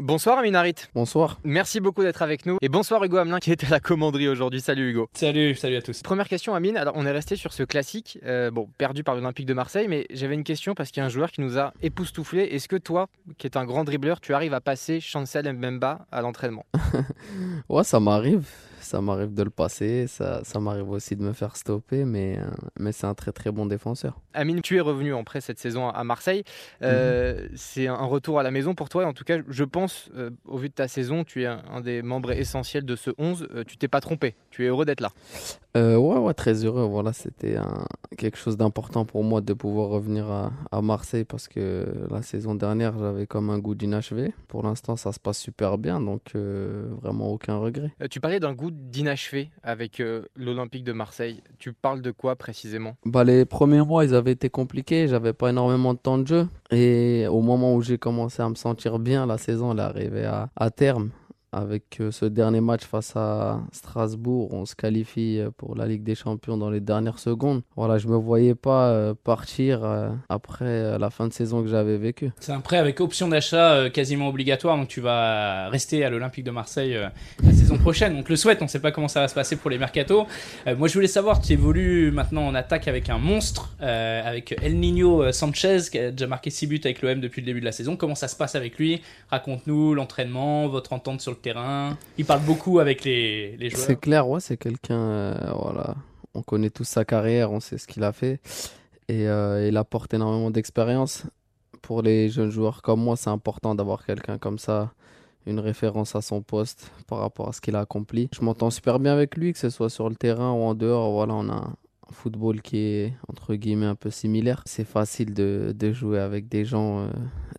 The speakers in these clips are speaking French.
Bonsoir Amin Harit. Bonsoir. Merci beaucoup d'être avec nous. Et bonsoir Hugo Hamelin qui était à la commanderie aujourd'hui. Salut Hugo. Salut, salut à tous. Première question Amine, alors on est resté sur ce classique, euh, bon, perdu par l'Olympique de Marseille, mais j'avais une question parce qu'il y a un joueur qui nous a époustouflé. Est-ce que toi, qui es un grand dribbleur, tu arrives à passer Chancel Mbemba à l'entraînement? Ouais, ça m'arrive ça m'arrive de le passer, ça, ça m'arrive aussi de me faire stopper, mais, euh, mais c'est un très très bon défenseur. Amine, tu es revenu en prêt cette saison à Marseille. Euh, mhm. C'est un retour à la maison pour toi. En tout cas, je pense, euh, au vu de ta saison, tu es un, des membres essentiels de ce 11. tu t'es pas trompé. Tu es heureux d'être là. ouais, ouais, très heureux. Voilà, c'était quelque chose d'important pour moi de pouvoir revenir à, à, Marseille parce que la saison dernière, j'avais comme un goût d'inachevé. Pour l'instant, ça se passe super bien, donc vraiment aucun regret. tu parlais d'un goût d'inachevé avec euh, l'Olympique de Marseille. Tu parles de quoi précisément? Bah, Les premiers mois, ils avaient été compliqués. J'avais pas énormément de temps de jeu. Et au moment où j'ai commencé à me sentir bien, la saison elle est arrivée à, à terme avec euh, ce dernier match face à Strasbourg, on se qualifie euh, pour la Ligue des Champions dans les dernières secondes. Voilà, je me voyais pas partir après la fin de saison que j'avais vécue. C'est un prêt avec option d'achat quasiment obligatoire, donc tu vas rester à l'Olympique de Marseille la saison prochaine. Donc le souhaite, on ne sait pas comment ça va se passer pour les mercatos. moi je voulais savoir, tu évolues maintenant en attaque avec un monstre, avec El Nino Sanchez qui a déjà marqué 6 buts avec l'OM depuis le début de la saison. Comment ça se passe avec lui? Raconte-nous l'entraînement, votre entente sur le terrain. Il parle beaucoup avec les, les joueurs. C'est clair, ouais, c'est quelqu'un. Euh, voilà. On connaît tous sa carrière, on sait ce qu'il a fait. Et euh, il apporte énormément d'expérience. Pour les jeunes joueurs comme moi, c'est important d'avoir quelqu'un comme ça, une référence à son poste par rapport à ce qu'il a accompli. Je m'entends super bien avec lui, que ce soit sur le terrain ou en dehors. Voilà, on a un football qui est entre guillemets un peu similaire. C'est facile de, de, jouer avec des gens, euh,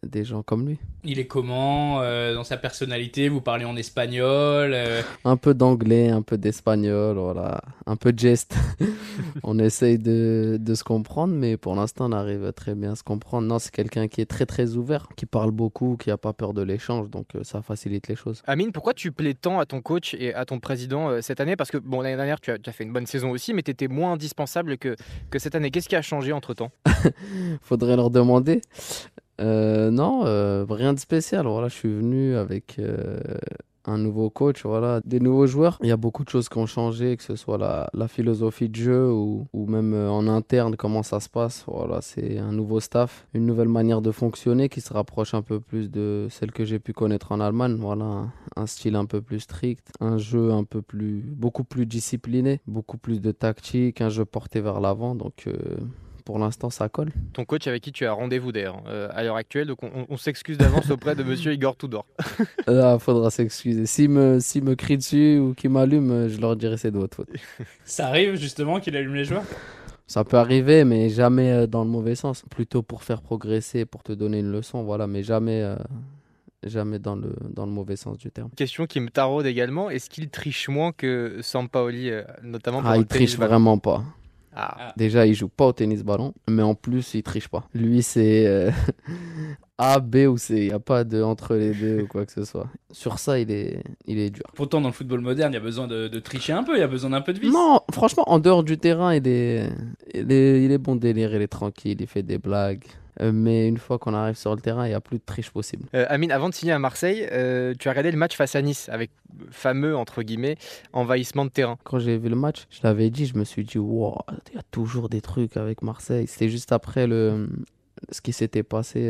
des gens comme lui. Il est comment euh, dans sa personnalité? Vous parlez en espagnol euh? Un peu d'anglais, un peu d'espagnol, voilà, un peu de geste. on essaye de, de, se comprendre, mais pour l'instant, on arrive très bien à se comprendre. Non, c'est quelqu'un qui est très très ouvert, qui parle beaucoup, qui n'a pas peur de l'échange, donc euh, ça facilite les choses. Amine, pourquoi tu plais tant à ton coach et à ton président cette année? Parce que bon, l'année dernière, tu as, tu as, fait une bonne saison aussi, mais tu étais moins indispensable que, que cette année. Qu'est-ce qui a changé entre temps Faudrait leur demander. Euh, non, euh, rien de spécial. Voilà, je suis venu avec euh, un nouveau coach, voilà, des nouveaux joueurs. Il y a beaucoup de choses qui ont changé, que ce soit la, la philosophie de jeu ou, ou, même en interne, comment ça se passe. Voilà, c'est un nouveau staff, une nouvelle manière de fonctionner qui se rapproche un peu plus de celle que j'ai pu connaître en Allemagne. Voilà, un style un peu plus strict, un jeu un peu plus, beaucoup plus discipliné, beaucoup plus de tactique, un jeu porté vers l'avant. Donc, pour l'instant, ça colle. Ton coach avec qui tu as rendez-vous d'ailleurs euh, à l'heure actuelle, donc on, s'excuse d'avance auprès de monsieur Igor Tudor. Il faudra s'excuser. S'il me, si me crie dessus ou qu'il m'allume, je leur dirai c'est de votre faute. ça arrive justement qu'il allume les joueurs ça peut arriver, mais jamais euh, dans le mauvais sens. Plutôt pour faire progresser, pour te donner une leçon, voilà, mais jamais, euh, jamais dans le, dans le mauvais sens du terme. Question qui me taraude également, est-ce qu'il triche moins que Sampaoli, notamment pour Ah, il triche vraiment pas. Ah. Déjà, il joue pas au tennis ballon, mais en plus, il triche pas. Lui, c'est euh, A, B ou C. Il n'y a pas de entre les deux ou quoi que ce soit. Sur ça, il est, il est dur. Pourtant, dans le football moderne, il y a besoin de, tricher un peu, il y a besoin d'un peu de vie. Non, franchement, en dehors du terrain, il est, il est, il est bon délire, il est tranquille, il fait des blagues. Euh, mais une fois qu'on arrive sur le terrain, il n'y a plus de triche possible. Euh, Amine, avant de signer à Marseille, euh, tu as regardé le match face à Nice avec fameux, entre guillemets, envahissement de terrain. Quand j'ai vu le match, je l'avais dit, je me suis dit, wow, il y a toujours des trucs avec Marseille. C'était juste après le, ce qui s'était passé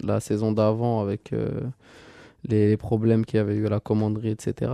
la saison d'avant avec les, les problèmes qu'il y avait eu à la commanderie, etc.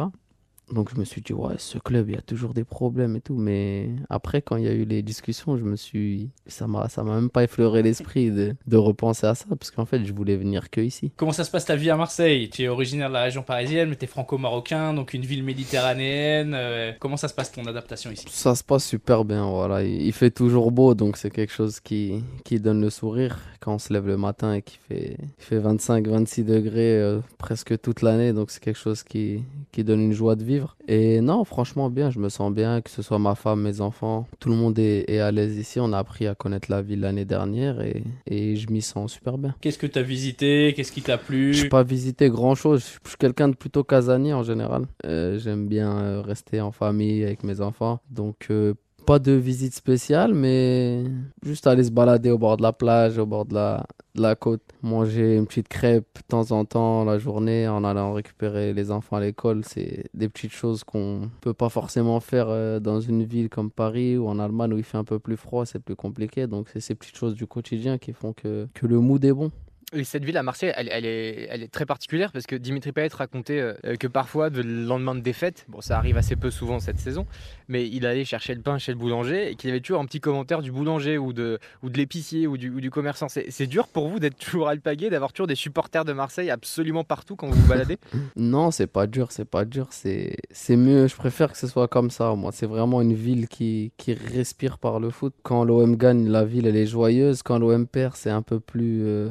Donc je me suis dit, ouais, ce club, il y a toujours des problèmes et tout. Mais après, quand il y a eu les discussions, je me suis. Ça m'a, ça m'a même pas effleuré l'esprit de, de, repenser à ça, parce qu'en fait, je voulais venir que ici. Comment ça se passe ta vie à Marseille? Tu es originaire de la région parisienne, mais tu es franco-marocain, donc une ville méditerranéenne. Euh, comment ça se passe ton adaptation ici? Ça se passe super bien, voilà. Il, fait toujours beau, donc c'est quelque chose qui, qui donne le sourire quand on se lève le matin et qu'il fait, fait 25-26 degrés euh, presque toute l'année. Donc c'est quelque chose qui, qui donne une joie de vivre. Et non, franchement, bien, je me sens bien, que ce soit ma femme, mes enfants. Tout le monde est, à l'aise ici. On a appris à connaître la ville l'année dernière et, et je m'y sens super bien. Qu'est-ce que tu as visité? Qu'est-ce qui t'a plu? Je n'ai pas visité grand-chose. Je suis quelqu'un de plutôt casanier en général. Euh, j'aime bien euh, rester en famille avec mes enfants. Donc, euh, Pas de visite spéciale, mais juste aller se balader au bord de la plage, au bord de la, la côte, manger une petite crêpe de temps en temps la journée en allant récupérer les enfants à l'école. C'est des petites choses qu'on peut pas forcément faire euh, dans une ville comme Paris ou en Allemagne où il fait un peu plus froid, c'est plus compliqué. Donc c'est ces petites choses du quotidien qui font que, que le mood est bon. Et cette ville à Marseille, elle, est, très particulière parce que Dimitri Payet racontait euh, que parfois, le lendemain de défaite, ça arrive assez peu souvent cette saison, mais il allait chercher le pain chez le boulanger et qu'il avait toujours un petit commentaire du boulanger ou de, l'épicier ou du, commerçant. C'est dur pour vous d'être toujours alpagué, d'avoir toujours des supporters de Marseille absolument partout quand vous vous baladez? Non, c'est pas dur, c'est pas dur, c'est mieux. Je préfère que ce soit comme ça. Moi, c'est vraiment une ville qui, respire par le foot. Quand l'OM gagne, la ville elle est joyeuse. Quand l'OM perd, c'est un peu plus euh,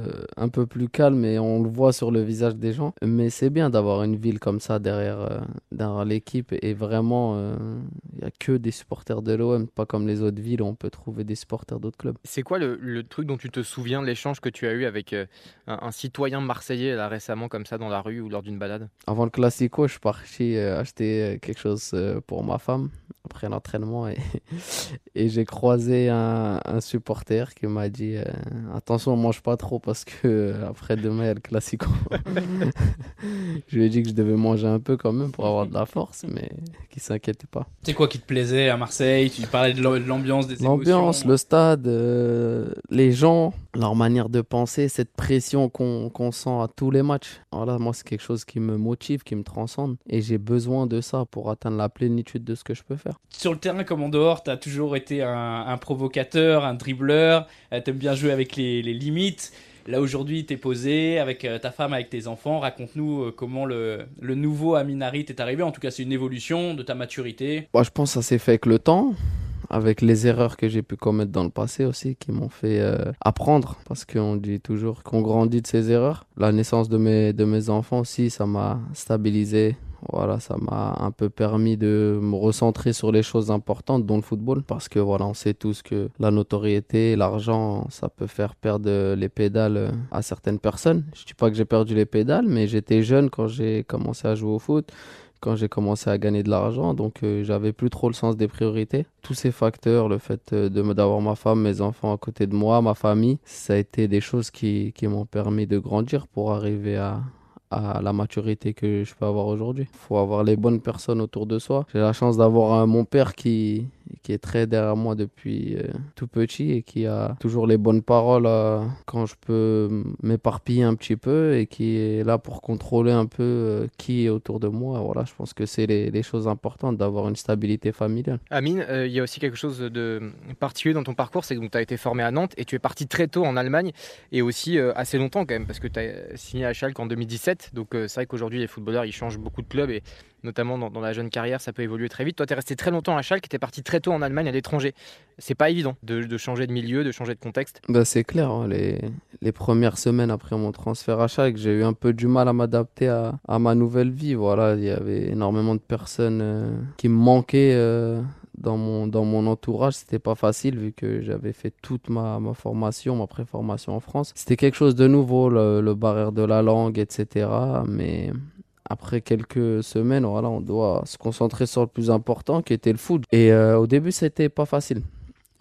peu plus calme et on le voit sur le visage des gens. Mais c'est bien d'avoir une ville comme ça derrière, euh, derrière l'équipe et vraiment, il euh, n'y a que des supporters de l'OM, pas comme les autres villes où on peut trouver des supporters d'autres clubs. C'est quoi le, le, truc dont tu te souviens, l'échange que tu as eu avec euh, un, un, citoyen marseillais là récemment comme ça dans la rue ou lors d'une balade? Avant le Classico, je suis parti acheter quelque chose pour ma femme après l'entraînement et, et j'ai croisé un, un, supporter qui m'a dit attention, on mange pas trop parce que après demain, il y a le classico. je lui ai dit que je devais manger un peu quand même pour avoir de la force, mais qu'il s'inquiète pas. C'est quoi qui te plaisait à Marseille? Tu parlais de l'ambiance, des L'ambiance, le stade, euh, les gens, leur manière de penser, cette pression qu'on qu sent à tous les matchs. Voilà, moi, c'est quelque chose qui me motive, qui me transcende. Et j'ai besoin de ça pour atteindre la plénitude de ce que je peux faire. Sur le terrain comme en dehors, tu as toujours été un, un provocateur, un dribbleur. Euh, tu aimes bien jouer avec les, les limites. Là aujourd'hui, tu es posé avec euh, ta femme, avec tes enfants. Raconte-nous euh, comment le, le nouveau Aminari t'est arrivé. En tout cas, c'est une évolution de ta maturité. Bah, je pense que ça s'est fait avec le temps avec les erreurs que j'ai pu commettre dans le passé aussi, qui m'ont fait euh, apprendre, parce qu'on dit toujours qu'on grandit de ses erreurs. La naissance de mes, de mes enfants aussi, ça m'a stabilisé, voilà, ça m'a un peu permis de me recentrer sur les choses importantes, dont le football, parce que voilà, on sait tous que la notoriété, l'argent, ça peut faire perdre les pédales à certaines personnes. Je dis pas que j'ai perdu les pédales, mais j'étais jeune quand j'ai commencé à jouer au foot quand j'ai commencé à gagner de l'argent, donc euh, j'avais plus trop le sens des priorités. Tous ces facteurs, le fait euh, de d'avoir ma femme, mes enfants à côté de moi, ma famille, ça a été des choses qui, qui m'ont permis de grandir pour arriver à, à la maturité que je peux avoir aujourd'hui. Il faut avoir les bonnes personnes autour de soi. J'ai la chance d'avoir mon père qui, qui est très derrière moi depuis euh, tout petit et qui a toujours les bonnes paroles euh, quand je peux m'éparpiller un petit peu et qui est là pour contrôler un peu euh, qui est autour de moi. Voilà, je pense que c'est les, les, choses importantes d'avoir une stabilité familiale. Amine, il y a aussi quelque chose de particulier dans ton parcours, c'est que tu as été formé à Nantes et tu es parti très tôt en Allemagne et aussi assez longtemps quand même parce que tu as signé à Schalke en 2017. Donc c'est vrai qu'aujourd'hui les footballeurs ils changent beaucoup de clubs et notamment dans, la jeune carrière, ça peut évoluer très vite. Toi, tu es resté très longtemps à Schalke, tu es parti très tôt en Allemagne, à l'étranger. C'est pas évident de, changer de milieu, de changer de contexte. Bah, c'est clair, hein, les, les, premières semaines après mon transfert à Schalke, j'ai eu un peu du mal à m'adapter à, à, ma nouvelle vie. Voilà, il y avait énormément de personnes euh, qui me manquaient. Euh, dans mon, dans mon entourage, c'était pas facile vu que j'avais fait toute ma, ma formation, ma préformation en France. C'était quelque chose de nouveau, le, barrière de la langue, etc. Mais après quelques semaines, voilà, on doit se concentrer sur le plus important qui était le foot. Et euh, au début, c'était pas facile.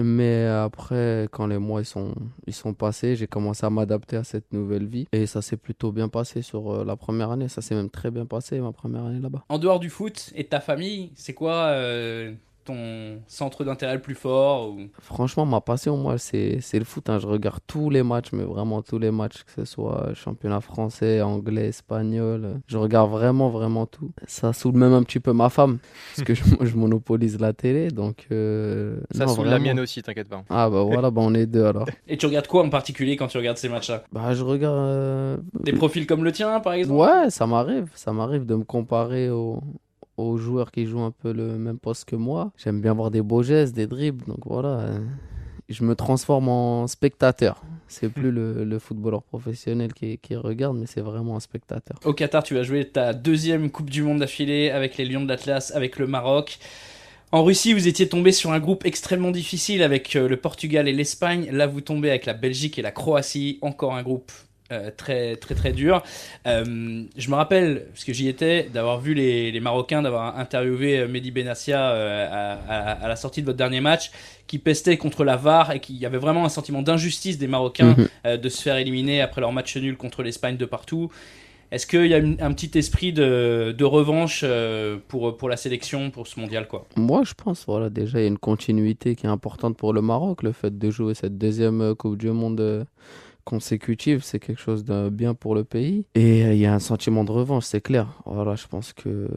Mais après, quand les mois ils sont, ils sont passés, j'ai commencé à m'adapter à cette nouvelle vie. Et ça s'est plutôt bien passé sur euh, la première année. Ça s'est même très bien passé, ma première année là-bas. En dehors du foot et de ta famille, c'est quoi euh, ton centre d'intérêt le plus fort ou... Franchement, ma passion, moi, c'est le foot. Hein. Je regarde tous les matchs, mais vraiment tous les matchs, que ce soit championnat français, anglais, espagnol. Je regarde vraiment, vraiment tout. Ça saoule même un petit peu ma femme, parce que je, je, monopolise la télé. Donc, euh, ça non, saoule vraiment. la mienne aussi, t'inquiète pas. Ah bah voilà, bah on est deux alors. Et tu regardes quoi en particulier quand tu regardes ces matchs-là? Bah je regarde... Euh... Des profils comme le tien, par exemple? Ouais, ça m'arrive. Ça m'arrive de me comparer aux aux joueurs qui jouent un peu le même poste que moi. J'aime bien voir des beaux gestes, des dribbles, donc voilà. Je me transforme en spectateur. C'est plus le, le, footballeur professionnel qui, qui regarde, mais c'est vraiment un spectateur. Au Qatar, tu vas jouer ta deuxième Coupe du Monde d'affilée avec les Lions de l'Atlas, avec le Maroc. En Russie, vous étiez tombé sur un groupe extrêmement difficile avec le Portugal et l'Espagne. Là, vous tombez avec la Belgique et la Croatie. Encore un groupe euh, très très très dur. Euh, je me rappelle, parce que j'y étais, d'avoir vu les, les Marocains, d'avoir interviewé Mehdi Benassia à, à, la sortie de votre dernier match, qui pestait contre la VAR et qui y avait vraiment un sentiment d'injustice des Marocains mhm. de se faire éliminer après leur match nul contre l'Espagne de partout. Est-ce qu'il y a un petit esprit de, de revanche euh, pour, pour la sélection, pour ce mondial quoi? Moi, je pense, voilà, déjà, il y a une continuité qui est importante pour le Maroc. Le fait de jouer cette deuxième euh, Coupe du Monde euh, consécutive, c'est quelque chose de bien pour le pays. Et il y a un sentiment de revanche, c'est clair. Voilà, je pense que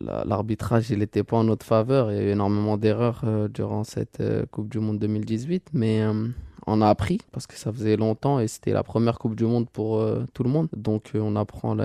l'arbitrage, il n'était pas en notre faveur. Il y a eu énormément d'erreurs durant cette Coupe du Monde 2018. Mais on a appris parce que ça faisait longtemps et c'était la première Coupe du Monde pour euh, tout le monde. Donc euh, on apprend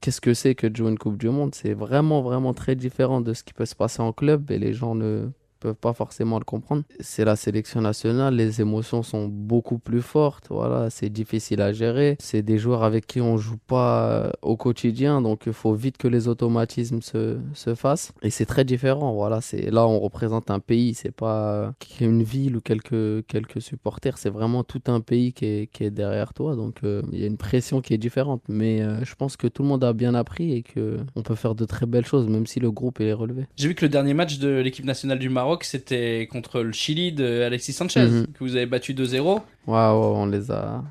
qu'est-ce que c'est que de jouer une Coupe du Monde? C'est vraiment vraiment très différent de ce qui peut se passer en club et les gens ne peuvent pas forcément le comprendre. C'est la sélection nationale, les émotions sont beaucoup plus fortes, voilà, c'est difficile à gérer. C'est des joueurs avec qui on joue pas euh, au quotidien, donc il faut vite que les automatismes se, se fassent. Et c'est très différent, voilà, c'est là on représente un pays, c'est pas une ville ou quelques, quelques supporters, c'est vraiment tout un pays qui est, qui est derrière toi, donc euh, il y a une pression qui est différente. Mais euh, je pense que tout le monde a bien appris et que on peut faire de très belles choses, même si le groupe est relevé. J'ai vu que le dernier match de l'équipe nationale du Maroc c'était contre le Chili de Alexis Sanchez, mhm. que vous avez battu 2-0. Waouh, on les a.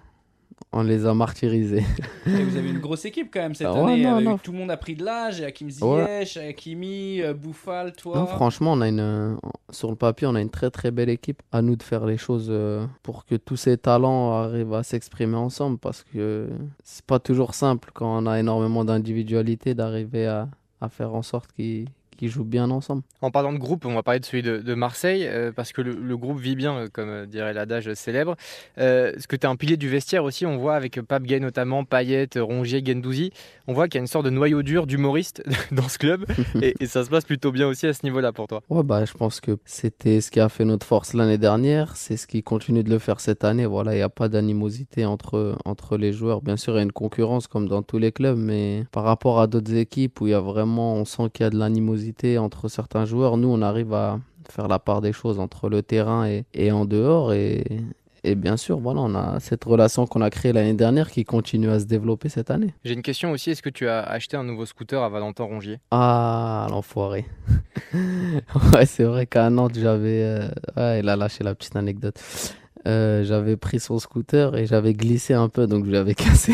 On les a martyrisés. vous avez une grosse équipe quand même cette ah année. Euh, tout le monde a pris de l'âge. Hakim Ziyech, Hakimi, euh, Bouffal, toi. Non, franchement, on a une, euh, sur le papier, on a une très très belle équipe. À nous de faire les choses pour que tous ces talents arrivent à s'exprimer ensemble parce que c'est pas toujours simple quand on a énormément d'individualité d'arriver à, à faire en sorte qu'ils qui jouent bien ensemble. En parlant de groupe, on va parler de celui de, Marseille, euh, parce que le, groupe vit bien, euh, comme euh, dirait l'adage célèbre. Est-ce que tu es un pilier du vestiaire aussi On voit avec Pape Gay notamment, Payet, Rongier, Gendouzi. On voit qu'il y a une sorte de noyau dur d'humoriste dans ce club, et, ça se passe plutôt bien aussi à ce niveau-là pour toi. Ouais, bah, je pense que c'était ce qui a fait notre force l'année dernière, c'est ce qui continue de le faire cette année. Voilà, il n'y a pas d'animosité entre, entre les joueurs. Bien sûr, il y a une concurrence comme dans tous les clubs, mais par rapport à d'autres équipes où il y a vraiment, on sent qu'il y a de l'animosité entre certains joueurs. Nous, on arrive à faire la part des choses entre le terrain et, en dehors. Et, et bien sûr, voilà, on a cette relation qu'on a créée l'année dernière qui continue à se développer cette année. J'ai une question aussi. Est-ce que tu as acheté un nouveau scooter à Valentin Rongier? Ah, l'enfoiré. ouais, c'est vrai qu'à Nantes, j'avais. Euh, ouais, il a lâché la petite anecdote. Euh, j'avais pris son scooter et j'avais glissé un peu, donc je l'avais cassé.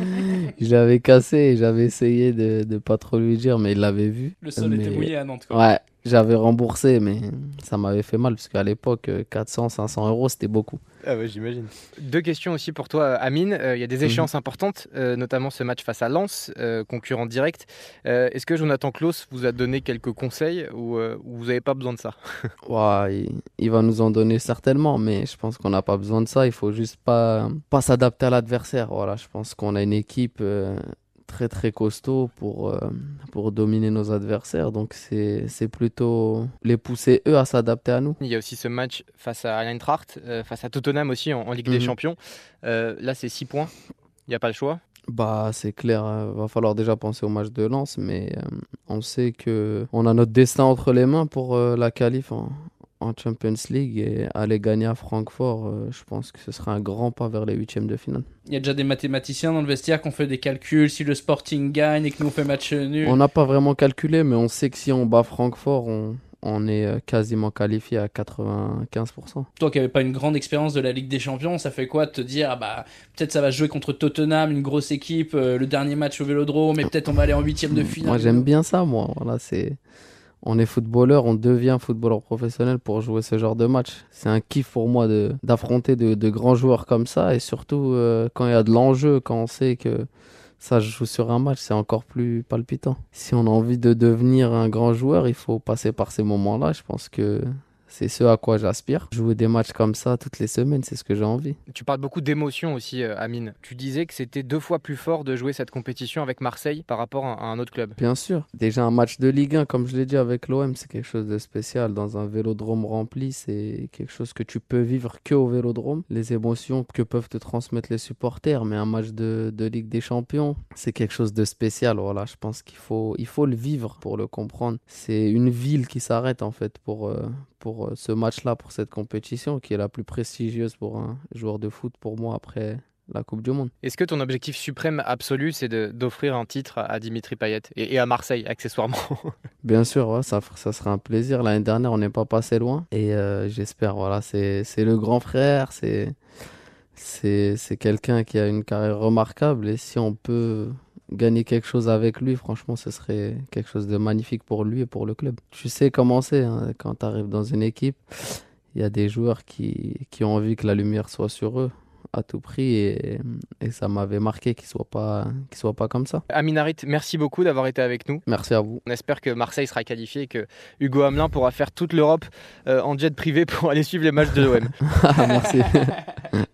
je l'avais cassé et j'avais essayé de, de pas trop lui dire, mais il l'avait vu. Le sol était mouillé à Nantes. Quoi. Ouais, j'avais remboursé, mais ça m'avait fait mal, parce qu'à l'époque, 400, 500 euros, c'était beaucoup. Ah ouais, j'imagine. Deux questions aussi pour toi, Amine. Euh, il y a des mhm. échéances importantes, euh, notamment ce match face à Lens, euh, concurrent direct. Est-ce que Jonathan Klaus vous a donné quelques conseils ou, vous n'avez pas besoin de ça? Ouais, il, va nous en donner certainement, mais je pense qu'on n'a pas besoin de ça. Il faut juste pas, pas s'adapter à l'adversaire. Voilà, je pense qu'on a une équipe très très costaud pour, euh, pour dominer nos adversaires. Donc c'est plutôt les pousser eux à s'adapter à nous. Il y a aussi ce match face à Eintracht, euh, face à Tottenham aussi en, Ligue des mhm. Champions. Euh, là c'est 6 points, il n'y a pas le choix. Bah, c'est clair, il va falloir déjà penser au match de Lens, mais on sait que on a notre destin entre les mains pour la qualif en, en Champions League et aller gagner à Francfort, euh, je pense que ce sera un grand pas vers les huitièmes de finale. Il y a déjà des mathématiciens dans le vestiaire qui ont fait des calculs. Si le Sporting gagne et que nous on fait match nul. On n'a pas vraiment calculé, mais on sait que si on bat Francfort, on, on est euh, quasiment qualifié à 95%. Toi qui n'avais pas une grande expérience de la Ligue des Champions, ça fait quoi de te dire ah bah peut-être ça va jouer contre Tottenham, une grosse équipe, euh, le dernier match au Vélodrome, mais peut-être on va aller en huitième de finale. Moi j'aime bien ça, moi. Voilà, c'est on est footballeur, on devient footballeur professionnel pour jouer ce genre de match. C'est un kiff pour moi d'affronter de, grands joueurs comme ça et surtout euh, quand il y a de l'enjeu, quand on sait que ça joue sur un match, c'est encore plus palpitant. Si on a envie de devenir un grand joueur, il faut passer par ces moments-là. Je pense que c'est ce à quoi j'aspire. Jouer des matchs comme ça toutes les semaines, c'est ce que j'ai envie. Tu parles beaucoup d'émotion aussi, euh, Amine. Tu disais que c'était deux fois plus fort de jouer cette compétition avec Marseille par rapport à un autre club. Bien sûr. Déjà un match de Ligue 1, comme je l'ai dit avec l'OM, c'est quelque chose de spécial. Dans un vélodrome rempli, c'est quelque chose que tu peux vivre que au vélodrome. Les émotions que peuvent te transmettre les supporters, mais un match de, de Ligue des Champions, c'est quelque chose de spécial. Voilà, je pense qu'il faut, il faut le vivre pour le comprendre. C'est une ville qui s'arrête en fait pour, euh, pour euh, ce match-là, pour cette compétition, qui est la plus prestigieuse pour un joueur de foot pour moi après la Coupe du Monde. Est-ce que ton objectif suprême absolu, c'est d'offrir un titre à Dimitri Payet et, à Marseille, accessoirement Bien sûr, ouais, ça, ça sera un plaisir. L'année dernière, on n'est pas passé loin. Et euh, j'espère, voilà, c'est le grand frère, c'est quelqu'un qui a une carrière remarquable. Et si on peut gagner quelque chose avec lui, franchement, ce serait quelque chose de magnifique pour lui et pour le club. Tu sais comment c'est hein, quand tu arrives dans une équipe. Il y a des joueurs qui, qui ont envie que la lumière soit sur eux à tout prix et, et ça m'avait marqué qu'il soit pas qu'il soit pas comme ça. Aminarit, merci beaucoup d'avoir été avec nous. Merci à vous. On espère que Marseille sera qualifié et que Hugo Hamelin pourra faire toute l'Europe euh, en jet privé pour aller suivre les matchs de l'OM. merci.